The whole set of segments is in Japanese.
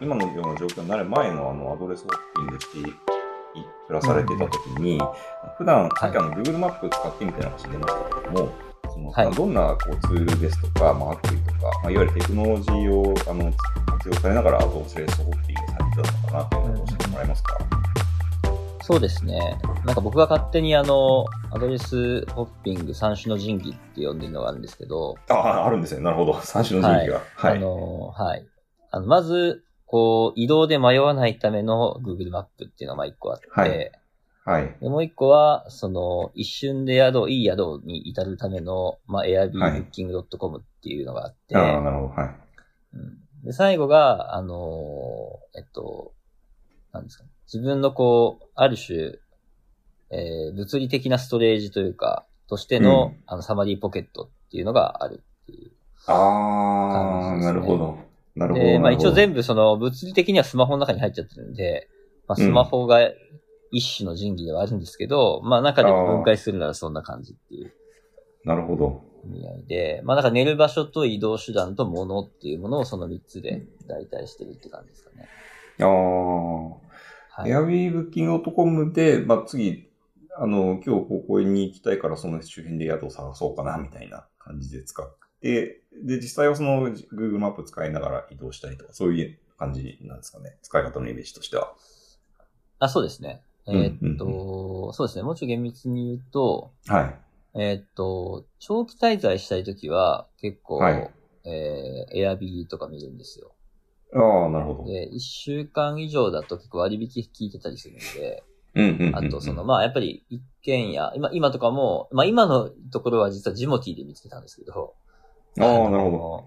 今のような状況になる前のあのアドレスホッピングしてプラされてた時に、普段、さっきあの Google マップ使ってみたいな話出ましたけども、そのはいどんなこうツールですとか、まあ、アプリとか、まあ、いわゆるテクノロジーをあの活用されながらアドレスホッピングされてたのかなっていうのを教えてもらえますか、そうですね。なんか僕が勝手にあの、アドレスホッピング三種の神器って呼んでるのがあるんですけど、ああ、あるんですね。なるほど。三種の神器が。はい。あの、はい。あの、まず、こう、移動で迷わないための Google マップっていうのがまあ一個あって、はいはい。でもう一個は、その、一瞬で宿、いい宿に至るための、まあ、airbnbooking.com っていうのがあって、ああ、なるほど。はい。うんで、最後が、あのーえっと、なんですかね。自分のこう、ある種、えー物理的なストレージというか、としての、うんあの、サマリーポケットっていうのがあるっていう。ああ、感じですねなるほど。なるほど。で、まあ一応全部。部その、物理的にはスマホの中に入っちゃってるんで、まあスマホが一種の神器ではあるんですけど、まあ中で分解するならそんな感じっていうなるほど。意味合いで、まあなんか寝る場所と移動手段と物っていうものをその3つで代替してるって感じですかね。ああ。はい。Airbnb.com で、まあ、次、あの、今日ここに行きたいからその周辺で宿を探そうかな、みたいな感じで使って、で、実際はその Google マップ使いながら移動したりとか、そういう感じなんですかね。使い方のイメージとしては。あ、そうですね。えうんーっと、そうですね。もうちょい厳密に言うと、はい。えーっと、長期滞在したいときは結構、はいえー、エアビーとか見るんですよ。ああ、なるほど。で、1週間以上だと結構割引効いてたりするんで、うんうんうんうん。あとその、まあやっぱり一軒家、今、今とかも、まあ今のところは実はジモティーで見つけたんですけど、ああ、のなるほど。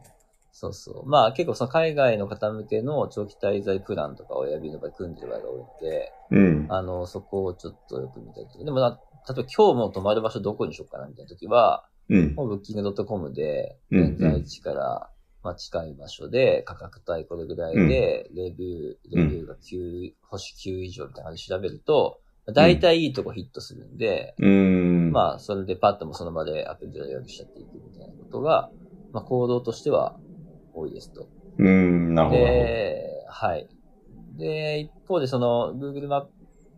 そうそう。まあ結構その海外の方向けの長期滞在プランとかをエアビーの場合組んでる場合が多いので、うん。あの、そこをちょっとよく見たりとか。でもな、例えば今日も泊まる場所どこにしようかなみたいな時は、うん。もうブッキング .com で、うん現在地から、まあ、近い場所で、価格帯これぐらいで、レビュー、レビューが9、星9以上みたいな感じで調べると、大体いいとこヒットするんで、うん。まあ、それでパッともその場でアプリで予約しちゃっていくみたいなことが、まあ、行動としては多いですと。うん、なるほど。で、はい。で、一方でその Google マッ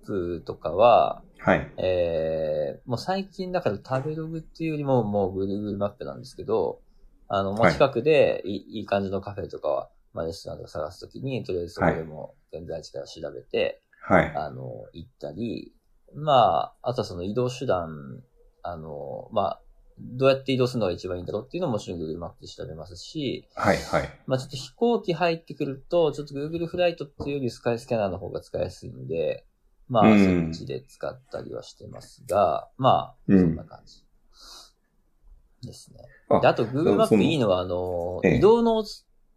プとかは、はい。えー、もう最近だから食べログっていうよりももう Google マップなんですけど、あの、もう近くでいい,、い、い感じのカフェとかは、まあレストランとか探すときに、とりあえずそこでも現在地から調べて、はい。あの、行ったり、まあ、あとはその移動手段、あの、まあ、どうやって移動するのが一番いいんだろうっていうのももちろん Google マップで調べますし、はい。はい。まあちょっと飛行機入ってくると、ちょっと Google フライトっていうよりスカイスキャナーの方が使いやすいんで、まあうんそっちで使ったりはしてますが、まあ、うんそんな感じですね。あで、あと Google マップいいのは、あの、ええ移動の、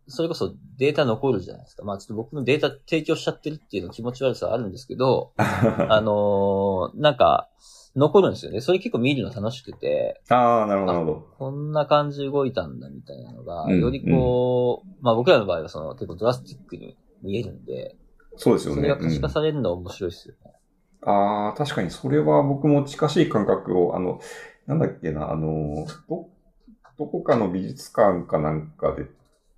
それこそデータ残るじゃないですか。まあちょっと僕のデータ提供しちゃってるっていうの気持ち悪さはあるんですけど、あのーなんか、残るんですよね。それ結構見るの楽しくて、ああ、なるほど、なるほど。こんな感じで動いたんだみたいなのが、うんよりこう、まあ僕らの場合はその結構ドラスティックに見えるんで、そうですよね。それが可視化うんされるのは面白いですよね。ああ、確かにそれは僕も近しい感覚を、あの、なんだっけな、あの、ど、どこかの美術館かなんかで、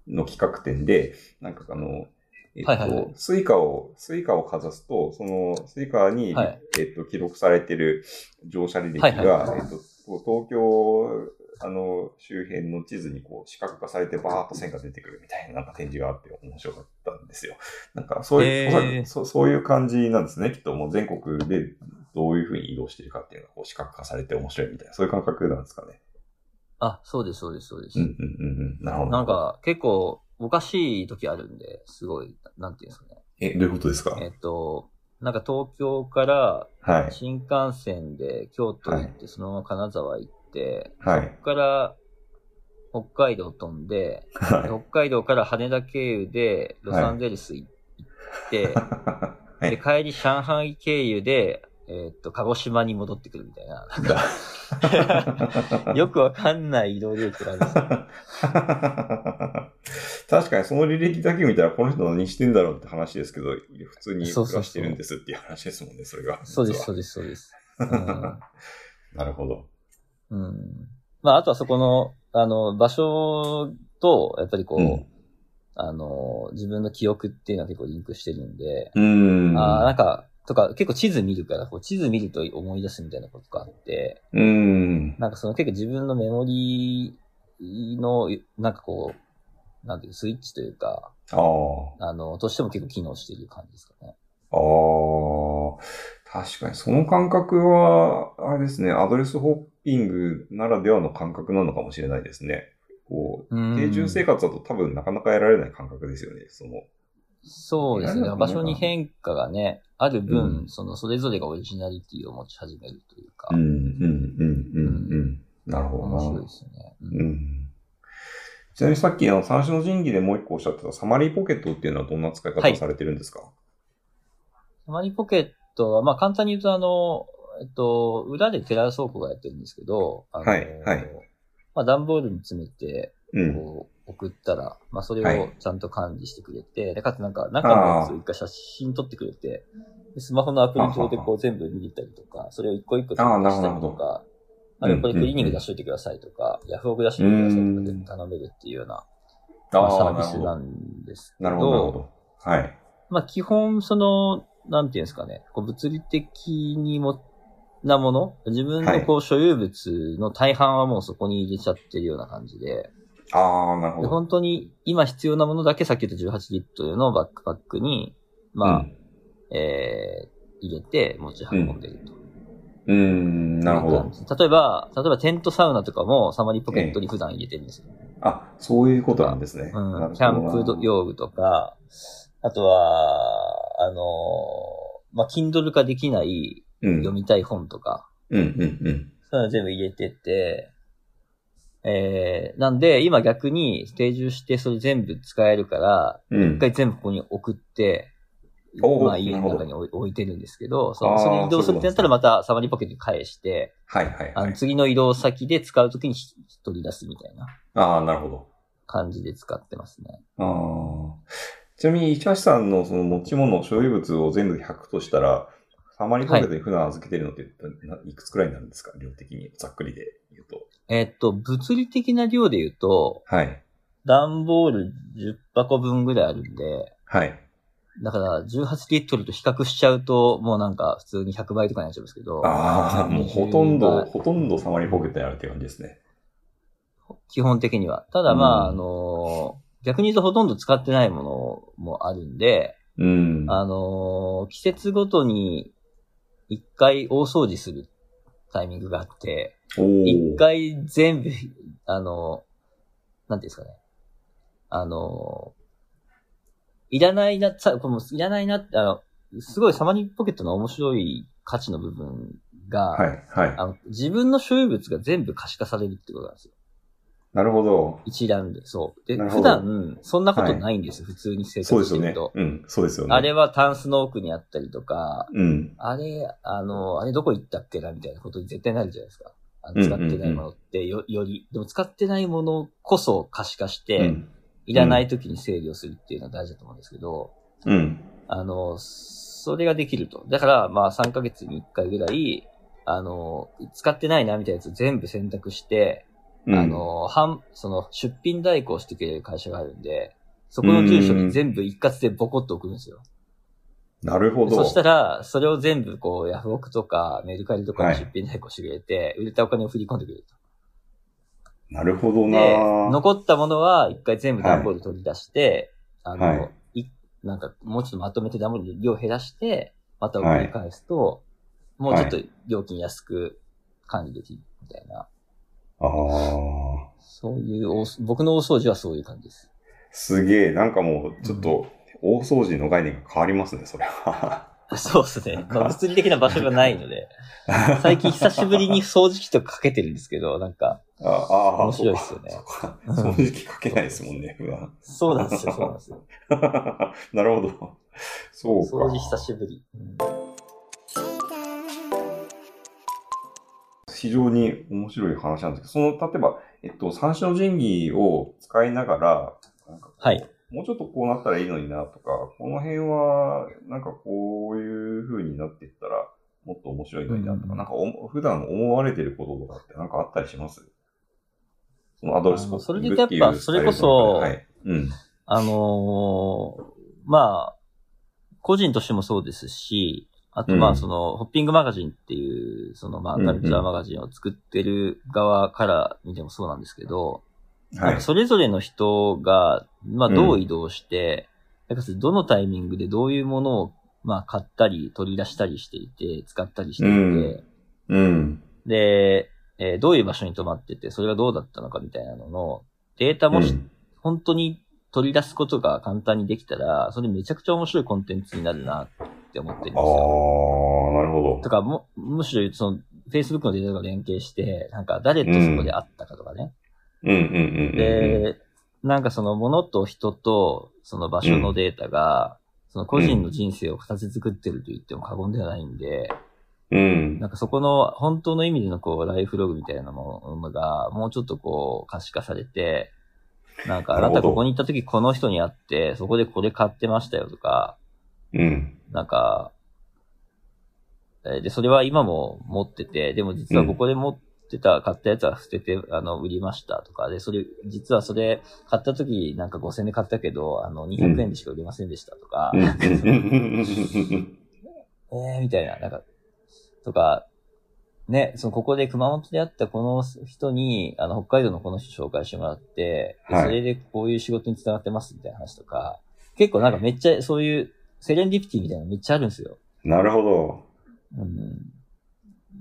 の企画展で、なんかあの、えっと、はいはいはいスイカを、スイカをかざすと、そのスイカに、はいえっと、記録されてる乗車履歴が、はいはいえっと、東京、あの、周辺の地図にこう、視覚化されてバーッと線が出てくるみたいななんか展示があって面白かったんですよ。なんか、そういう、へーそそういう感じなんですね。きっともう全国でどういうふうに移動してるかっていうのがこう視覚化されて面白いみたいな、そういう感覚なんですかね。あ、そうです、そうです、そうです。うんうんうんうん。なるほど。なん、か結構おかしい時あるんで、すごい、なんていうんですかね。え、どういうことですか？えっと、なんか東京からはい。新幹線で京都行って、そのまま金沢行って、はい。そこから北海道飛んで、は北海道から羽田経由でロサンゼルス行って、い。はで、い。帰り上海経由で、えーっと、鹿児島に戻ってくるみたいな。なんかよくわかんない移動領域があるんですよ。確かにその履歴だけ見たらこの人何してんだろうって話ですけど、普通に暮そうそうそうらしてるんですっていう話ですもんね、それが。そうです、そうです、そうです。なるほど。うん。うん。まあ、あとはそこの、あの、場所と、やっぱりこう、うんあの、自分の記憶っていうのは結構リンクしてるんで、うん。あーなんか、とか、結構地図見るから、こう地図見ると思い出すみたいなことがあって、うん。なんかその結構自分のメモリーの、なんかこう、なんていう、スイッチというか、ああ。あの、としても結構機能している感じですかね。ああ。確かに、その感覚は、あれですね、アドレスホッピングならではの感覚なのかもしれないですね。こう、うん定住生活だと多分なかなか得られない感覚ですよね。その、そうですね。場所に変化がね、ある分、うんその、それぞれがオリジナリティを持ち始めるというか、うん、うん、うん、うん、うん。なるほどな。面白いですね。うんうん。ちなみにさっきあの三種の神器でもう一個おっしゃってたサマリーポケットっていうのはどんな使い方をされてるんですか、サマリポケットは、まあ簡単に言うとあの、えっと、裏でテラス倉庫がやってるんですけど、あのはいはいまあ段ボールに詰めて、うん。こう、送ったら、まあそれはい。をちゃんと管理してくれて、で、かつなんか中のやつを一回写真撮ってくれて、でスマホのアプリ上でこう全部見れたりとか、それを一個一個ああなるしたりとか、あれこれクリーニング出しといてくださいとか、ヤフオク出しといてくださいとかで頼めるっていうような、まあ、サービスなんですけなるほど、なるほど。はい。まあ基本その、なんていうんですかね、こう物理的にも、なもの自分のこう所有物の大半はもうそこに入れちゃってるような感じで、ああ、なるほでど。本当に今必要なものだけさっき言った18リットルのバックパックに、まあ、うんえー、入れて持ち運んでると。うーん、なるほど。例えば、例えばテントサウナとかもサマリーポケットに普段入れてるんですよ。あ、そういうことなんですね。うん。キャンプ用具とか、あとは、あのーまあ、Kindle 化できないうん。読みたい本とか、うん、うん、うん。そういうの全部入れてて、えー、なんで、今逆に定住してそれ全部使えるから、うん一。回全部ここに送って、まあ家の中に置いてるんですけど、そのそれに移動するってなったらまたサマリーポケットに返して、はい、はい、あ。次の移動先で使うときに取り出すみたいなああ、なるほど。感じで使ってますね。ああ。ちなみに、市橋さんのその持ち物、所有物を全部100としたら、サマリーポケットに普段預けてるのって、ないくつくらいになるんですか？量的に。ざっくりで言うと。えっと、物理的な量で言うと、はい。段ボール10箱分ぐらいあるんで、はい。だから18リットルと比較しちゃうと、もうなんか普通に100倍とかになっちゃうんですけど。ああ、もうほとんど、20倍ほとんどサマリーポケットにあるって感じですね。基本的には。ただまあ、うんあの、逆に言うとほとんど使ってないものもあるんで、うん。あの、季節ごとに一回大掃除するタイミングがあって、一回全部、あの、なんていうんですかね。あの、いらないな、さ、このいらないなって、あの、すごいサマリーポケットの面白い価値の部分が、はい、はい。あの自分の所有物が全部可視化されるってことなんですよ。なるほど。一覧で、そう。で、普段、そんなことないんです、普通に生そうですよね活してると。。うん、そうですよね。あれはタンスの奥にあったりとか、うん。あれ、あの、あれどこ行ったっけなみたいなことに絶対なるじゃないですか。あの使ってないものってよ、より、でも使ってないものこそ可視化して、うん。いらない時に整理をするっていうのは大事だと思うんですけど、うん。あの、それができると。だから、まあ3ヶ月に1回ぐらい、あの、使ってないなみたいなやつ全部選択して、うんあ、の、半、その、出品代行してくれる会社があるんで、そこの住所に全部一括でボコッと送るんですよ。なるほど。そしたら、それを全部こう、ヤフオクとかメルカリとかに出品代行してくれて、売れたお金を振り込んでくれると。なるほどなで、残ったものは一回全部段ボール取り出して、あの、はいい、なんかもうちょっとまとめて段ボールの量減らして、また送り返すと、もうちょっと料金安く管理できるみたいな。ああ。そういう大、僕の大掃除はそういう感じです。すげえ、なんかもう、ちょっと、大掃除の概念が変わりますね、それは。そうですね。まあ、物理的な場所がないので、最近久しぶりに掃除機とかかけてるんですけど、なんか、ああー、面白いっすよね掃除機かけないですもんね、普段。そうなんですよ、そうなんですよ。なるほど。そうか。掃除久しぶり。うん非常に面白い話なんですけど、その、例えば、えっと、三種の神器を使いながら、なんかこうはい。もうちょっとこうなったらいいのになとか、この辺は、なんかこういう風になっていったら、もっと面白いのになとか、うんなんかお普段思われてることとかってなんかあったりします？そのアドレスそれでやっぱそれこそはい。うん。あのーまあ、個人としてもそうですし、あとまうん。あその、ホッピングマガジンっていう、そのまあうんうん。カルチャーマガジンを作ってる側から見てもそうなんですけど、なんはい。かそれぞれの人が、まあうん。どう移動して、なんかどのタイミングでどういうものをまあ買ったり取り出したりしていて、使ったりしていて、うん。うん。で、えーどういう場所に泊まってて、それがどうだったのかみたいなののデータもし、うん。本当に取り出すことが簡単にできたら、それめちゃくちゃ面白いコンテンツになるなって思ってるんですああ、よ。なるほど。とか、も、むしろその、Facebook のデータが連携して、なんか誰とそこで会ったかとかね。うんうんうんうん。で、なんかその物と人とその場所のデータが、その個人の人生を形作ってると言っても過言ではないんで、うん。なんかそこの本当の意味でのこうライフログみたいなものがもうちょっとこう可視化されて、なんかあなたここに行った時この人に会って、そこでこれ買ってましたよとか、うん。なんか、えーで、それは今も持ってて、でも実はここで持ってた、買ったやつは捨てて、あの、売りましたとか、で、それ、実はそれ、買った時なんか5000円で買ったけど、あの、200円でしか売れませんでしたとか、うん。うん。う。んえー、みたいな、なんか、とか、ね、その、ここで熊本で会ったこの人に、あの、北海道のこの人紹介してもらって、ではい。それでこういう仕事に繋がってますみたいな話とか、結構なんかめっちゃそういうセレンディピティみたいなのめっちゃあるんですよ。なるほど。うん。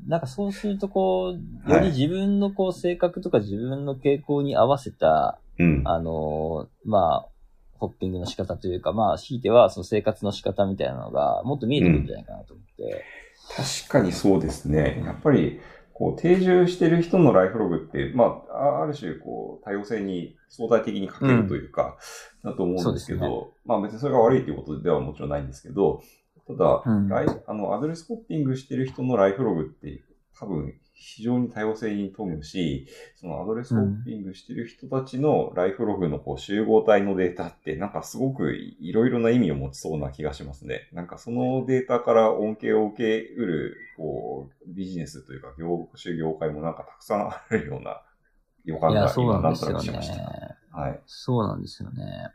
なんかそうするとこう、はいより自分のこう性格とか自分の傾向に合わせた、うん。あのーまあ、ホッピングの仕方というか、まあ、強いてはその生活の仕方みたいなのがもっと見えてくるんじゃないかなと思って。確かにそうですね。やっぱり、こう、定住してる人のライフログって、まあ、あある種、こう、多様性に相対的に欠けるというか、だと思うんですけど、まあ別にそれが悪いということではもちろんないんですけど、ただ、うん。ライあの、アドレスホッピングしてる人のライフログって、多分、非常に多様性に富むし、そのアドレスホッピングしてる人たちのライフログのこう集合体のデータって、なんかすごくいろいろな意味を持ちそうな気がしますね。なんかそのデータから恩恵を受けうる、こう、ビジネスというか業種業界もなんかたくさんあるような予感がそう今なんとなんですよねなくしました。。はい。そうなんですよね。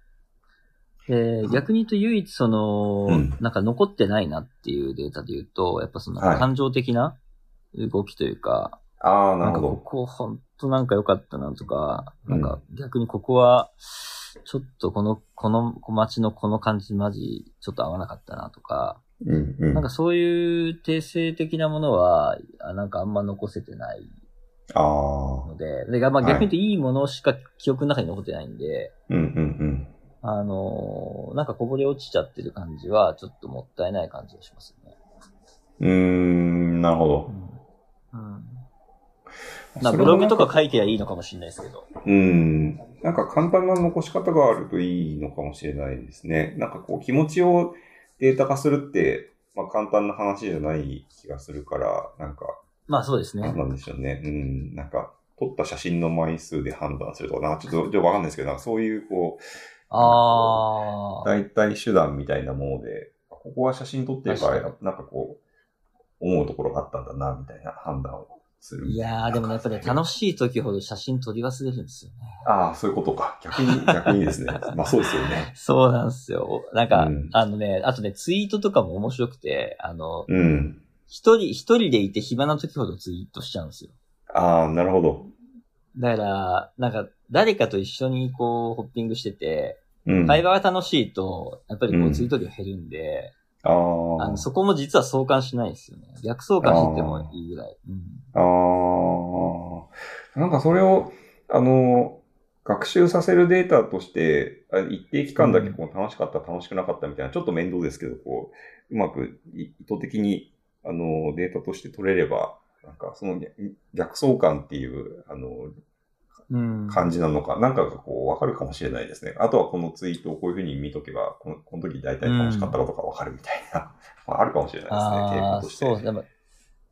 で、逆に言うと唯一その、うんなんか残ってないなっていうデータで言うと、やっぱそのはい感情的な動きというか、ああ、ななんかこるほど。こ本当なんか良かったなとか、うんなんか逆にここは、ちょっとこの、この街のこの感じマジちょっと合わなかったなとか、うんうん。なんかそういう定性的なものは、あなんかあんま残せてないああ。ので、でまあ、はい逆に言うといいものしか記憶の中に残ってないんで、うんうんうん。あのーなんかこぼれ落ちちゃってる感じは、ちょっともったいない感じがしますよね。うーん、なるほど。うん。なブログとか書いてりゃいいのかもしれないですけど。うん。なんか簡単な残し方があるといいのかもしれないですね。なんかこう気持ちをデータ化するって、まあ簡単な話じゃない気がするから、なんか、まあそうですねなん。なんでしょうね。うん。なんか、撮った写真の枚数で判断するとか、なちょっと、わかんないですけど、なんかそういうこう、ああ。代替手段みたいなもので、ここは写真撮ってるから確、なんかこう、思うところがあったんだな、みたいな判断をするみい。やー、でもね、やっぱり楽しい時ほど写真撮り忘れるんですよね。ああ、そういうことか。逆に、逆にですね。まあそうですよね。そうなんですよ。なんか、うんあのね、あとね、ツイートとかも面白くて、あの、うん。一人、一人でいて暇な時ほどツイートしちゃうんですよ。ああ、なるほど。だから、なんか、誰かと一緒にこう、ホッピングしてて、うん。会話が楽しいと、やっぱりこうんう、ツイート量減るんで、あああの、そこも実は相関しないんですよね。逆相関しててもいいぐらい。うんああ。なんかそれを、あの、学習させるデータとして、あ一定期間だけこう楽しかった、楽しくなかったみたいな、ちょっと面倒ですけど、こう、うまくい意図的に、あの、データとして取れれば、なんかその逆逆相関っていう、あの、うん。感じなのか、なんかがこう、わかるかもしれないですね。あとはこのツイートをこういうふうに見とけば、このこの時大体楽しかったことがわかるみたいな、まあ、あるかもしれないですね、傾ああ、向として。そう、でも、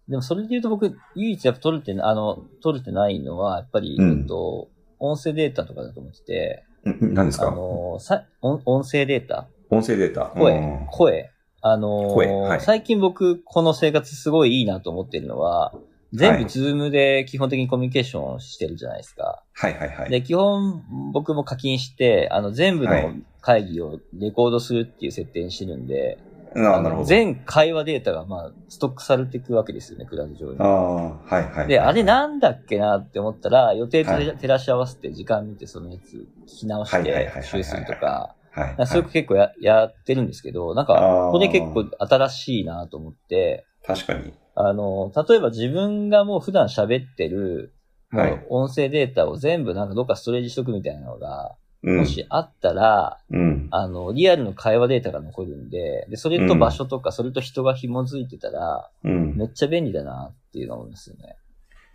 でもそれで言うと僕、唯一やっぱ取れてな、あの、取れてないのは、やっぱり、うん。えっと、音声データとかだと思ってて、ん何ですあかの、さ、音音声データ？音声データ。声、うん。声。あのはい。最近僕、この生活すごいいいなと思ってるのは、全はい部 Zoomで基本的にコミュニケーションしてるじゃないですか。はいはいはい。で、基本僕も課金して、あの、全部のはい会議をレコードするっていう設定にしてるんで、なるほど。全会話データがまあ、ストックされていくわけですよね、クラウド上にあ。あ、はいはいはい。で、あれなんだっけなって思ったら、予定とはい照らし合わせて時間見てそのやつ聞き直して復習するとか、はい、そういうの結構ややってるんですけど、なんかこれ結構新しいなと思って、確かに。あの、例えば自分がもう普段喋ってる、もはいう音声データを全部なんかどっかストレージしとくみたいなのが、うん。もしあったら、うん。あの、リアルの会話データが残るんで、で、それと場所とか、それと人が紐づいてたら、うん。めっちゃ便利だなっていうのを思いますよね。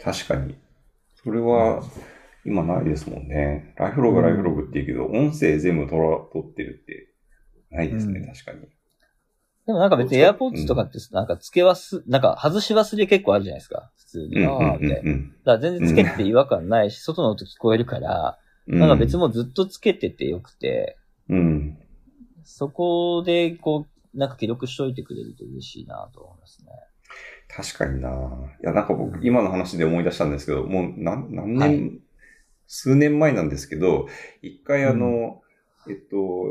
確かに。それは、今ないですもんね。ライフログライフログって言うけど、音声全部取ら、取ってるって、ないですね、うん確かに。でもなんか別にそう AirPods とかって、なんか付け忘、なんか外し忘れ結構あるじゃないですか。普通に。ああ、みたいな。だかうんら全然付けてて違和感ないし、外の音聞こえるから、うん。なんか別もずっと付けててよくて、うん。そこでこう、なんか記録しといてくれると嬉しいなと思いますね。確かにな。いや、なんか僕、今の話で思い出したんですけど、もう何、何年、はい数年前なんですけど、一回あの、えっと、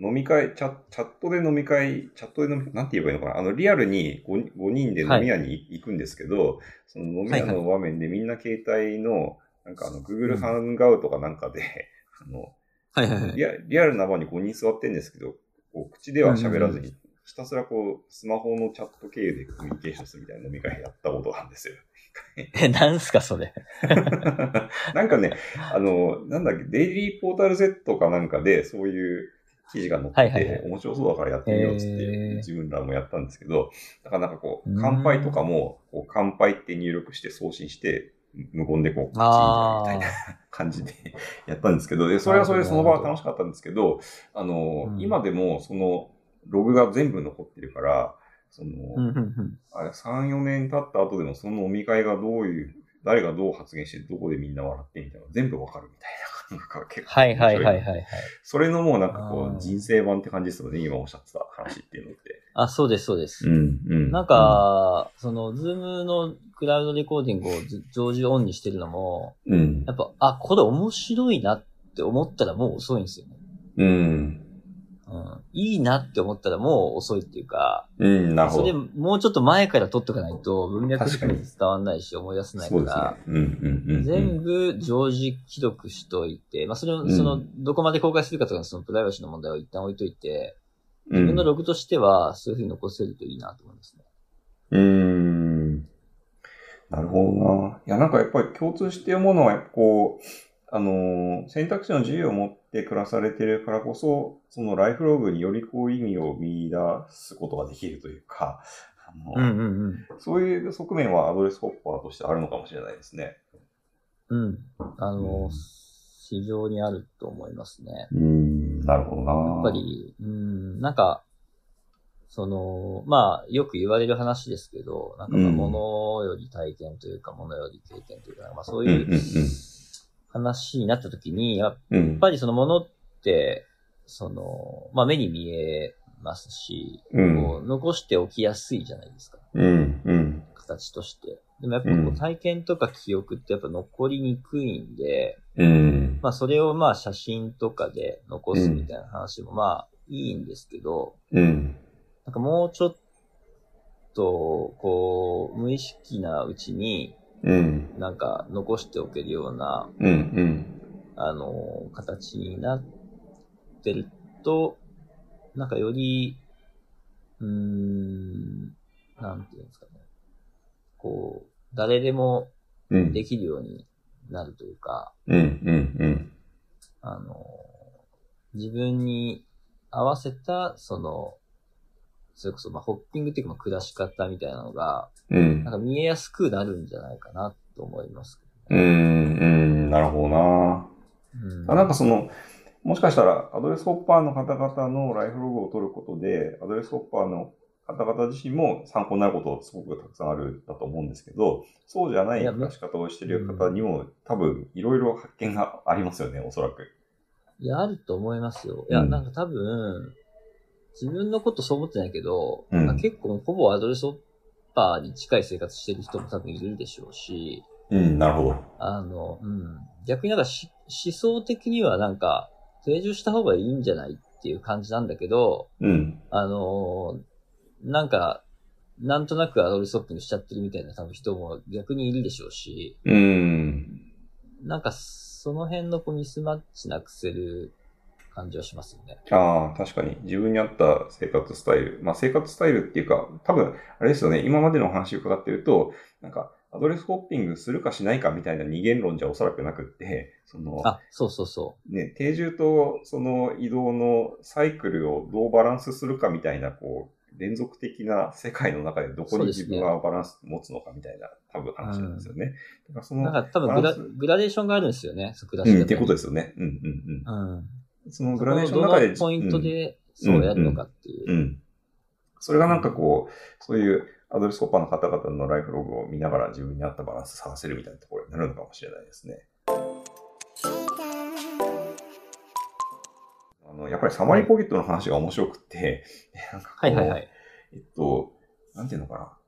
飲み会、チャチャットで飲み会、チャットで飲み、なんて言えばいいのかな？あの、リアルに 5, 5人で飲み屋に行くんですけど、その飲み屋の場面でみんな携帯の、なんかあの、Google ハンガウトかなんかで、あの、はいはいはい。リアリアルな場に5人座ってんですけど、こう口では喋らずに、ひたすらこう、スマホのチャット経由でコミュニケーションするみたいな飲み会やったことなんですよ。え、なんすかそれ？なんかね、あの、なんだっけ、デイリーポータル Z かなんかで、そういう記事が載ってて、はいはいはい。面白そうだからやってみようっつって、自分らもやったんですけど、だからなんかこう、うん。乾杯とかも、こう乾杯って入力して送信して、無言でこう、口にあみたいな感じで やったんですけど、で、それはそれでその場は楽しかったんですけど、あの、うん。今でもそのログが全部残ってるから、その、うんうんうん。あれ、3、4年経った後でもその飲み会がどういう、誰がどう発言して、どこでみんな笑ってみたいなの全部わかるみたいな感覚が結構。はいはいはいはいはい。それのもうなんかこう、人生版って感じですよね、今おっしゃってた話っていうのって。あ、そうですそうです。ん、うんなん、か、その、 Zoomのクラウドレコーディングをず常時オンにしてるのも、うんや。っぱ、あ、これ面白いなって思ったらもう遅いんですよね。うん。うん。いいなって思ったらもう遅いっていうか、うん、なるほど。それもうちょっと前から取っとかないと文脈確かに伝わんないし思い出せないか。ら、うん、うん、うん。全部常時記録しといて、まあそれを、うんその、どこまで公開するかとかのそのプライバシーの問題を一旦置いといて、自自分のログとしてはそういうふうに残せるといいなと思いますね。うーん。なるほどな。いや、なんかやっぱり共通して思うのは、こう、あのー選択肢の自由を持って暮らされてるからこそ、そのライフログによりこう意味を見出すことができるというか、あのうんうんうん。そういう側面はアドレスホッパーとしてあるのかもしれないですね。うん。あうのん、非常にあると思いますね。うーん、なるほどな。やっぱり、うん、なんか、その、まあ、よく言われる話ですけど、なんかまあ、うん物より体験というか、物より経験というか、まあ、そううん、うん、いう話になった時に、やっ。ぱりその物って、その、まあ、目に見えますし、うん残しておきやすいじゃないですか。うん、うん。形として。でもやっぱこうんう体験とか記憶ってやっぱ残りにくいんで、うん。まあそれをまあ写真とかで残すみたいな話もまあいいんですけど、うん。なんかもうちょっと、こう、無意識なうちにうん。なんか残しておけるような、うん、うん。あの、形になってると、なんかより、うーん、なんていうんですかね。こう、誰でもうん。できるようになるというか、うん、うん、うん。あの、自分に合わせた、その、それこそ、まあ、ホッピングっていうか、まあ、暮らし方みたいなのが、うんなん。か見えやすくなるんじゃないかなと思いますけうーん、うん、なるほどな。ど、うんあなんかその、もしかしたらアドレスホッパーの方々のライフログを取ることで、アドレスホッパーの方々自身も参考になることすごくたくさんあるだと思うんですけど、そうじゃない暮らし方をしている方にも、多分いろいろ発見がありますよね、おそらく。いや、あると思いますよ。いや、うんなんか多分、自分のことそう思ってないけど、うん結構ほぼアドレスホッパーに近い生活してる人も多分いるでしょうし、うん、なるほど。あの、うん。逆になんかし思想的にはなんか、定住した方がいいんじゃないっていう感じなんだけど、うん。あのーなんか、なんとなくアドレスホッピングしちゃってるみたいな多分人も逆にいるでしょうし、うん。なんかその辺のこうミスマッチなくせる感じはしますよね。ああ、確かに。自分に合った生活スタイル。まあ、生活スタイルっていうか、多分、あれですよね。今までのお話を伺ってると、なんか、アドレスホッピングするかしないかみたいな二元論じゃおそらくなくって、その、あ、そうそうそね、定住とその移動のサイクルをどうバランスするかみたいな、こう、連続的な世界の中でどこに自分がバランス持つのかみたいな、多分話なんですよね。だからその、なんか多分グラグラデーションがあるんですよね、そう暮らしうん、っていうことですよね。うんうんうん。うん。そのそグラデーションこの中で、ポイントでそうやるのかっていう。うん。うん。それがなんかこう、そういうアドレスコッパーの方々のライフログを見ながら自分に合ったバランス探せるみたいなところになるのかもしれないですね。あの、やっぱりサマリーポケットの話が面白くって、なんかはいはいはい。えっと、なんていうのか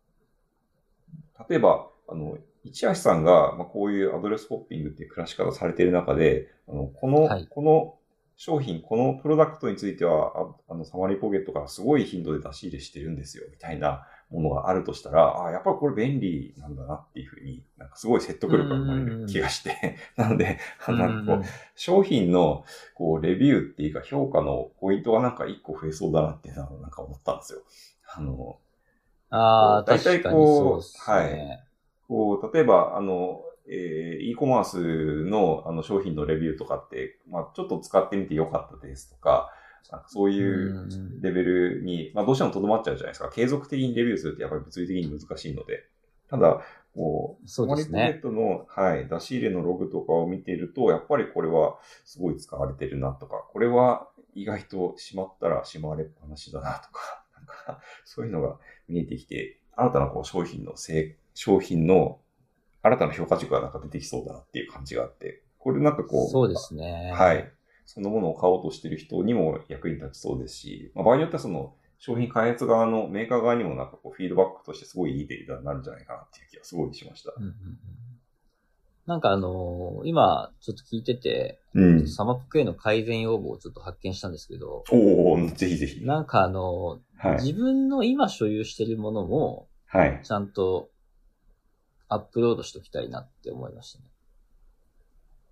な。例えば、あの、市橋さんが、まあ、こういうアドレスホッピングっていう暮らし方されている中で、あの、この、はいこの商品、このプロダクトについては、ああの、サマリーポケットからすごい頻度で出し入れしてるんですよ、みたいなものがあるとしたら、あやっぱりこれ便利なんだなっていうふうに、なんかすごい説得力が生まれる気がして、なので、あなんかこう、商品の、こう、レビューっていうか評価のポイントがなんか一個増えそうだなっていうのはなんか思ったんですよ。あの、ああ、大体確かにこうそうですね。こう、例えば、あの、えー、e コマースのあの商品のレビューとかって、まあ、ちょっと使ってみてよかったですとか、なんかそういううんレベルに、まあ、どうしてもとどまっちゃうじゃないですか。継続的にレビューするってやっぱり物理的に難しいので。ただ、こう、そうですねマリポケットの、はい、出し入れのログとかを見ていると、やっぱりこれはすごい使われてるなとか、これは意外としまったらしまわれっぱなしだなとか、なんか、そういうのが見えてきて、新たなこう商品のせい、商品の新たな評価軸がなんか出てきそうだなっていう感じがあって、これなんかこう、そうですね。はい。そのものを買おうとしている人にも役に立ちそうですし、まあ、場合によってはその商品開発側のメーカー側にもなんかこうフィードバックとしてすごいいいデータになるんじゃないかなっていう気がすごいしました。うんうんうんなんかあのー今ちょっと聞いてて、うん。サマップへの改善要望をちょっと発見したんですけど、おおぜひぜひ。なんかあのーはい。自分の今所有してるものも、はい。ちゃんとアップロードしときたいなって思いましたね。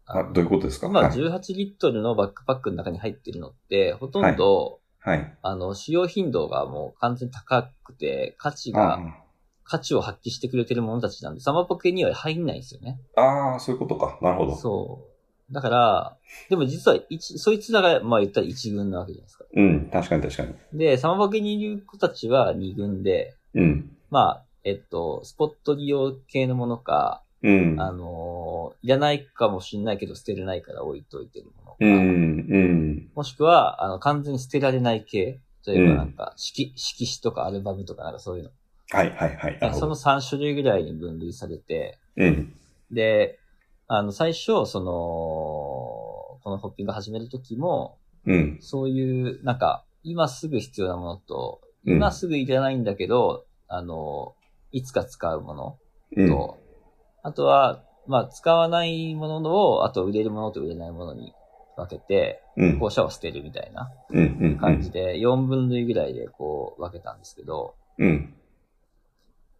あ、どういうことですか？今はい。18リットルのバックパックの中に入ってるのって、ほとんど、はい。あの、使用頻度がもう完全に高くて、価値あが、価値を発揮してくれてるものたちなんで、サマポケには入んないんですよね。あー、そういうことか。なるほど。そう。だから、でも実は一、そいつらが、まあ言ったら一軍なわけじゃないですか。うん。確かに確かに。で、サマポケにいる子たちは二軍で、うん。まあ、えっと、スポット利用系のものか、うん。あのーいらないかもしんないけど捨てれないから置いといてるものか、うん。うん。もしくは、あの、完全に捨てられない系。例えばなんか、色、色紙とかアルバムとかなんかそういうの。はいはいはい。その。3種類ぐらいに分類されて、うん。で、あの、最初、その、このホッピング始めるときも、うん。そういう、なんか、今すぐ必要なものと、うん今すぐいらないんだけど、あの、いつか使うものうん。と、あとは、まあ、使わないものを、あと売れるものと売れないものに分けて、うん。校舎を捨てるみたいな。感じで、4分類ぐらいでこう分けたんですけど、うん。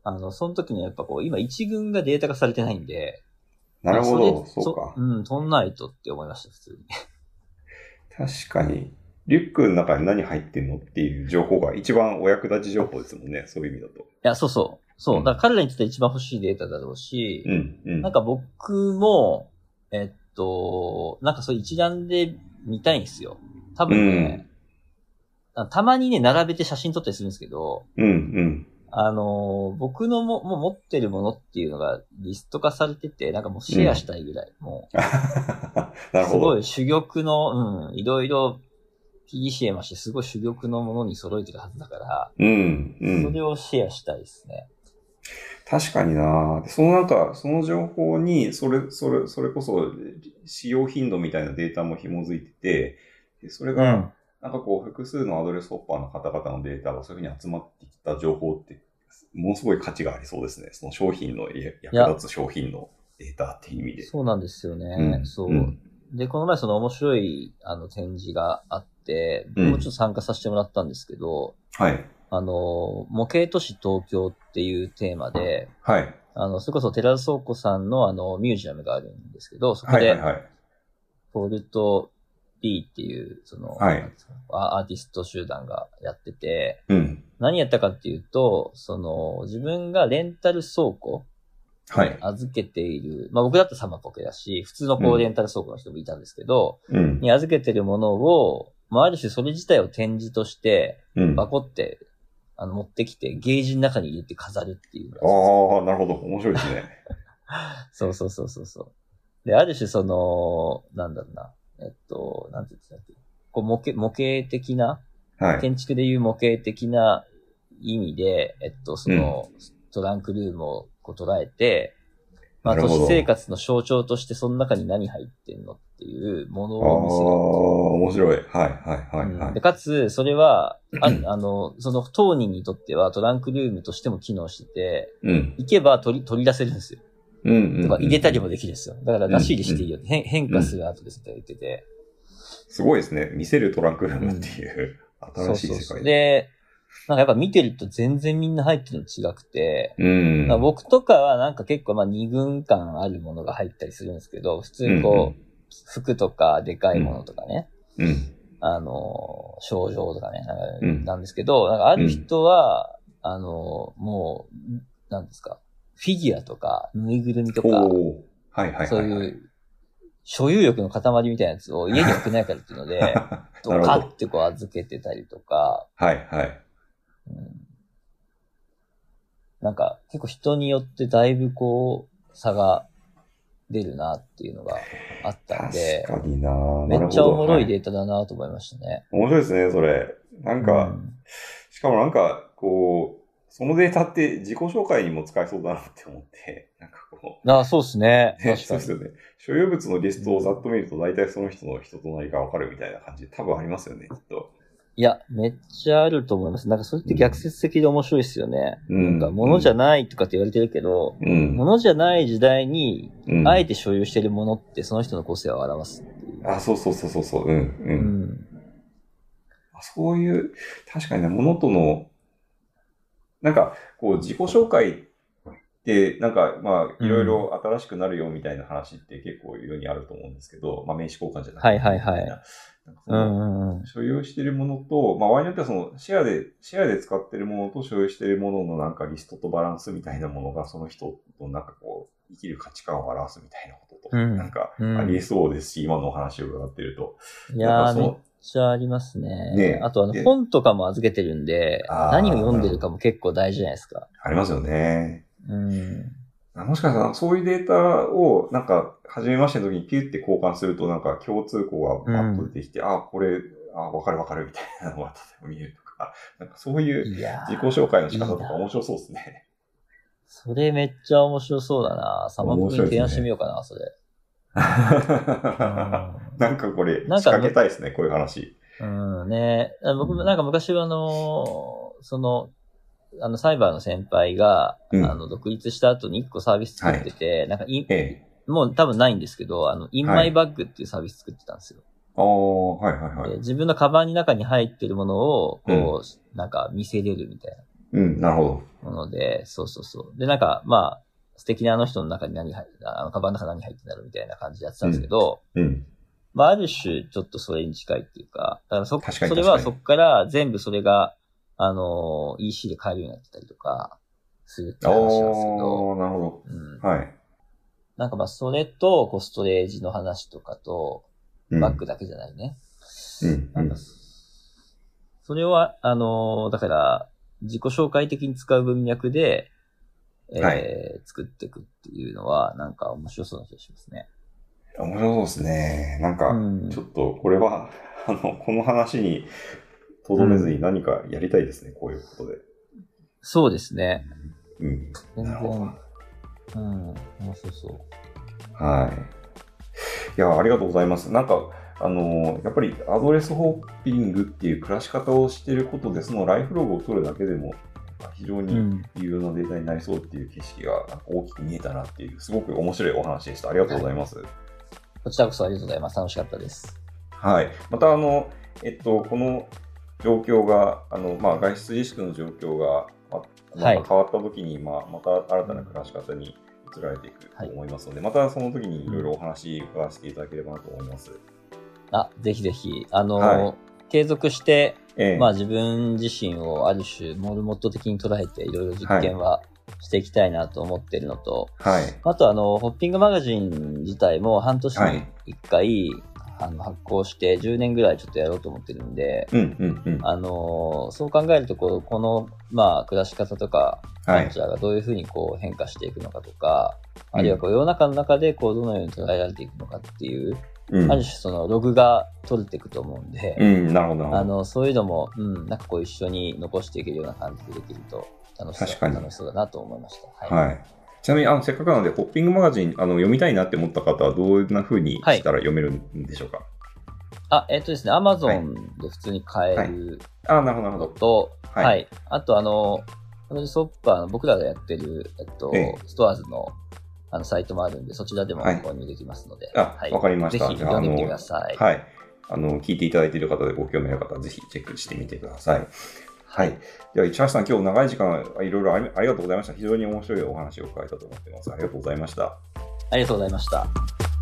あの、その時にやっぱこう、今一軍がデータ化されてないんで、なるほど。れそうか。うん、取んないとって思いました、普通に。確かに。リュックの中に何入ってんのっていう情報が一番お役立ち情報ですもんね。そういう意味だと。いや、そうそう。そうう。んだから彼らにとって一番欲しいデータだろうし、うん。うん。なんか僕も、えっと、なんかそう一覧で見たいんですよ。多分ね、あたまにね、並べて写真撮ったりするんですけど、うん。うん。あのー僕のももう持ってるものっていうのがリスト化されてて、なんかもうシェアしたいぐらい。もなう、るほど。すごい珠玉の、うん、いろいろ PDCA まして、すごい珠玉のものに揃えてるはずだから、うん。うん。それをシェアしたいですね。確かになそのなんか、その情報に、それ、それ、それこそ、使用頻度みたいなデータも紐づいてて、でそれが、うん。なんかこう、複数のアドレスホッパーの方々のデータがそういうふうに集まってきた情報って、ものすごい価値がありそうですね。その商品の、や役立つ商品のデータっていう意味で。そうなんですよね。うんそう。うんで、この前その面白いあの展示があって、うんもうちょっと参加させてもらったんですけど、はい。あの、模型都市東京っていうテーマで、はい。あの、それこそ寺田倉庫さんのあの、ミュージアムがあるんですけど、そこではいはい、はい。ポルト B っていう、その、はいアアーティスト集団がやってて、うん。何やったかっていうと、その、自分がレンタル倉庫はい。預けている、まあ僕だったらサマポケだし、普通のこううんレンタル倉庫の人もいたんですけど、うん。に預けてるものを、まあある種それ自体を展示として、うん。バコって、あの、持ってきて、ゲージの中に入れて飾るっていうああ、なるほど。面白いですね。そうそうそうそうそう。で、ある種その、なんだろうな、えっと、なんて言ってたっけ、こう模型、模型的な、はい。建築でいう模型的な意味で、えっと、その、トランクルームをこう捉えて、まあ、都市生活の象徴としてその中に何入ってんのっていうものああ、を見せる。面白い。はい、はい、はい、はいうんで。かつ、それは、ああの、その当人にとってはトランクルームとしても機能してて、うん。行けば取り、取り出せるんですよ。うん、うん。とか入れたりもでできるんですよ。だから出し入れしていいよ。変変化するアートですって言ってて。すごいですね。見せるトランクルームっていう、新しい世界そうで、なんかやっぱ見てると全然みんな入ってるの違くて、うん。まあ僕とかはなんか結構まあ二軍感あるものが入ったりするんですけど、普通にこう、服とかでかいものとかね、うん。うん。あの、症状とかね、なんかうんなんですけど、なんかある人は、あの、もう、なんですか、フィギュアとか、ぬいぐるみとか、おーはい、はい、はい。そういう、所有欲の塊みたいなやつを 家に置けないからっていうので、ド。カってこう預けてたりとか、はい、はい。うんなんか結構人によってだいぶこう差が出るなっていうのがあったんで、確かになめっちゃおもろいで。データだなと思いましたね。面白いですね、それ。なんか、うんしかもなんか、こう、そのデータって自己紹介にも使えそうだなって思って、なんかこああ、そうですね。そうですよね。所有物のリストをざっと見ると大体その人の人となりがわかるみたいな感じで多分ありますよね、きっと。いや、めっちゃあると思います。なんかそれって逆説的で面白いですよね。うんなんか物じゃないとかって言われてるけど、うん。物じゃない時代に、うんあえて所有してるものってその人の個性を表す。あ、そうそうそうそうそう、うん、う。うんん。そういう、確かにね、物との、なんか、こう、自己紹介って、なんか、まあ、いろいろ新しくなるよみたいな話って結構世にあると思うんですけど、まあ、名刺交換じゃなくて。はいはいはいうん。所有しているものと、まあ、場合によってはその、シェアで、シェアで使っているものと所有しているもののなんかリストとバランスみたいなものが、その人のなんかこう、生きる価値観を表すみたいなことと、うんなんか、うんありえそうですし、今のお話を伺ってると。いやー、めっちゃありますね。ねあとあので本とかも預けてるんで、何を読んでるかも結構大事じゃないですか。ありますよね。うん。あもしかしたら、そういうデータを、なんか、初めましての時にピュって交換すると、なんか共通項がバッと出てきて、あ、これ、あ、わかるわかるみたいなのが例えば見えるとか、なんかそういう自己紹介の仕方とか面白そうですね。それめっちゃ面白そうだな。サマップに提案してみようかな、それ。なんかこれ、仕なんか掛けたいですね、こういう話。うんね。あ僕もなんか昔はあのーその、あの、サイバーの先輩が、うんあの、独立した後に一個サービス作ってて、なんかい、ええ。もう多分ないんですけど、あの、インマイバッグっていうサービス作ってたんですよ。ああ、はいはいはい。で自分のカバンの中に入ってるものを、こう、なんか見せれるみたいうん、なるほなもので、そうそうそう。で、なんか、まあ、素敵なあの人の中に何入って、あの、カバンの中に何入ってんだろうみたいな感じでやってたんですけど、ど。うん。まあ、ある種、ちょっとそれに近いっていうか、だからそ、それはそこから全部それが、あの、EC で買えるようになってたりとか、するって話なんですけど、なるほうん。ど。はい。なんかまあ、それと、こう、ストレージの話とかと、うんバッグだけじゃないね。うん。うんなんか、それは、あの、だから、自己紹介的に使う文脈で、えーはい作っていくっていうのは、なんか面白そうな気がしますね。面白そうですね。なんか、うんちょっとこれは、あの、この話にとどめずに何かやりたいですね、こういうことで。そうですね。うん。全なるほど然。うん、面白そう。はい。いや、ありがとうございます。なんか、あの、やっぱりアドレスホッピングっていう暮らし方をしていることで、そのライフログを取るだけでも、か、非常に有用なデータになりそうっていう景色が大きく見えたなっていう、すごく面白いお話でした。ありがとうございます。はい、こちらこそありがとうございます。楽しかったです。はい。また、あの、えっと、この状況が、あの、まあ、外出自粛の状況が、まあ、変わった時に、まあ、また新たな暮らし方に移られていくと思いますので、はい、またその時にいろいろお話伺わせていただければなと思います。あ、ぜひぜひ、あの、はい、継続して、ええ、まあ自分自身をある種モルモット的に捉えていろいろ実験はしていきたいなと思ってるのと、はい、あとあの、ホッピングマガジン自体も半年に一回、あの発行して10年ぐらいちょっとやろうと思ってるんで、あのそう考えるとこう、この、まあ、暮らし方とか、カルチャーがどういうふうにこう変化していくのかとか、あるいはこう世の中の中でこうどのように捉えられていくのかっていう、うん、ある種そのログが取れていくと思うんで、うん、なるほど。あの、そういうのも、うん、なんかこう一緒に残していけるような感じでできると楽しそう楽しそうだなと思いました。はい、はいちなみに、あの、せっかくなので、ホッピングマガジン、あの、読みたいなって思った方は、どんな風にしたら読めるんでしょうか、はいあ、えっ、ー、とですね、アマゾンで普通に買えるあ、なるほど、なるほど。と、はい。あと、あの、ソッパーの僕らがやってる、えっと、ストアーズのあのサイトもあるんで、そちらでも購入できますので。あ、わ、かりました。ぜひ読んでみてください。はい。あの、聞いていただいている方でご興味ある方は、ぜひチェックしてみてください。はい。では、市橋さん、今日長い時間、いろいろありがとうございました。非常に面白いお話を伺えたと思ってます。ありがとうございました。ありがとうございました。